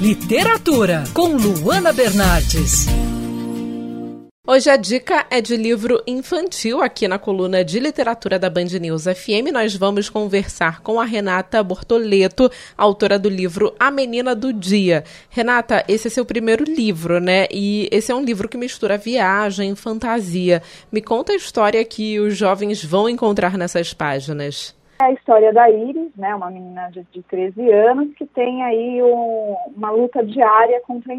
Literatura com Luana Bernardes. Hoje a dica é de livro infantil aqui na coluna de literatura da Band News FM. Nós vamos conversar com a Renata Bortoleto, autora do livro A Menina do Dia. Renata, esse é seu primeiro livro, né? E esse é um livro que mistura viagem, fantasia. Me conta a história que os jovens vão encontrar nessas páginas. É a história da Iris, né, uma menina de, de 13 anos que tem aí um, uma luta diária contra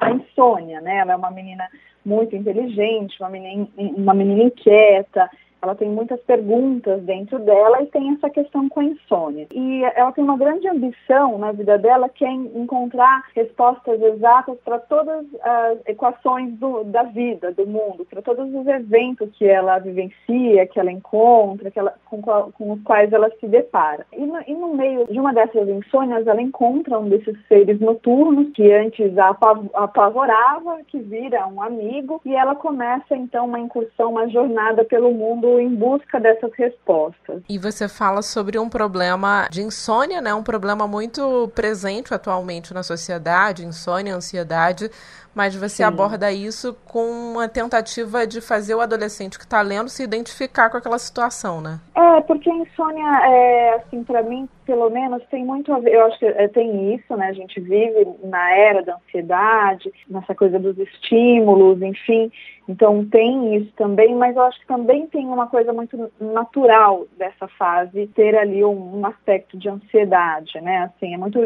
a insônia, né? Ela é uma menina muito inteligente, uma menina, uma menina inquieta, ela tem muitas perguntas dentro dela e tem essa questão com a insônia. E ela tem uma grande ambição na vida dela que é encontrar respostas exatas para todas as equações do, da vida, do mundo, para todos os eventos que ela vivencia, que ela encontra, que ela, com, com, os quais ela se depara. E no, e no, meio de uma dessas insônias, ela encontra um desses seres noturnos que antes a apavorava, que vira um amigo, e ela começa então uma incursão, uma jornada pelo mundo em busca dessas respostas. E você fala sobre um problema de insônia, né? Um problema muito presente atualmente na sociedade, insônia, ansiedade, mas você Sim. aborda isso com uma tentativa de fazer o adolescente que está lendo se identificar com aquela situação, né? É, porque a insônia, é, assim, para mim, pelo menos, tem muito a ver, eu acho que é, tem isso, né? A gente vive na era da ansiedade, nessa coisa dos estímulos, enfim, então tem isso também, mas eu acho que também tem uma coisa muito natural dessa fase, ter ali um, um aspecto de ansiedade, né? Assim, é muito,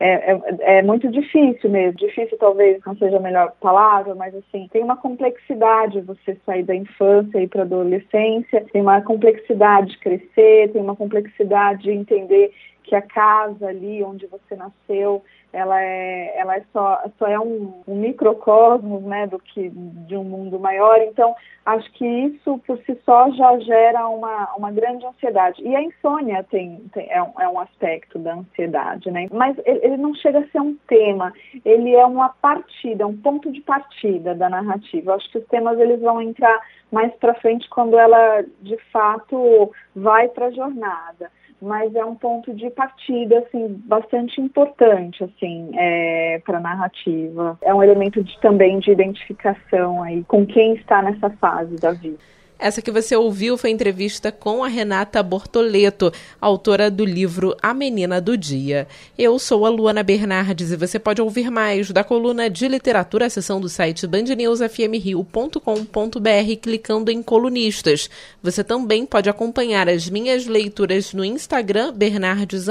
é, é, é muito difícil mesmo, difícil talvez não seja melhor melhor palavra, mas assim, tem uma complexidade você sair da infância e para a adolescência, tem uma complexidade de crescer, tem uma complexidade de entender que a casa ali onde você nasceu ela é, ela é só, só é um, um microcosmos, né, do que de um mundo maior. Então, acho que isso por si só já gera uma, uma grande ansiedade. E a insônia tem, tem é, um, é um aspecto da ansiedade, né? Mas ele, ele não chega a ser um tema, ele é uma partida, um ponto de partida da narrativa. Acho que os temas eles vão entrar mais para frente quando ela de fato vai para a jornada mas é um ponto de partida assim bastante importante assim é, para a narrativa. É um elemento de, também de identificação aí com quem está nessa fase da vida. Essa que você ouviu foi entrevista com a Renata Bortoleto, autora do livro A Menina do Dia. Eu sou a Luana Bernardes e você pode ouvir mais da coluna de literatura, seção do site bandnewsfmrio.com.br, clicando em colunistas. Você também pode acompanhar as minhas leituras no Instagram, Bernardes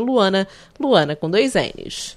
Luana, Luana com dois N's.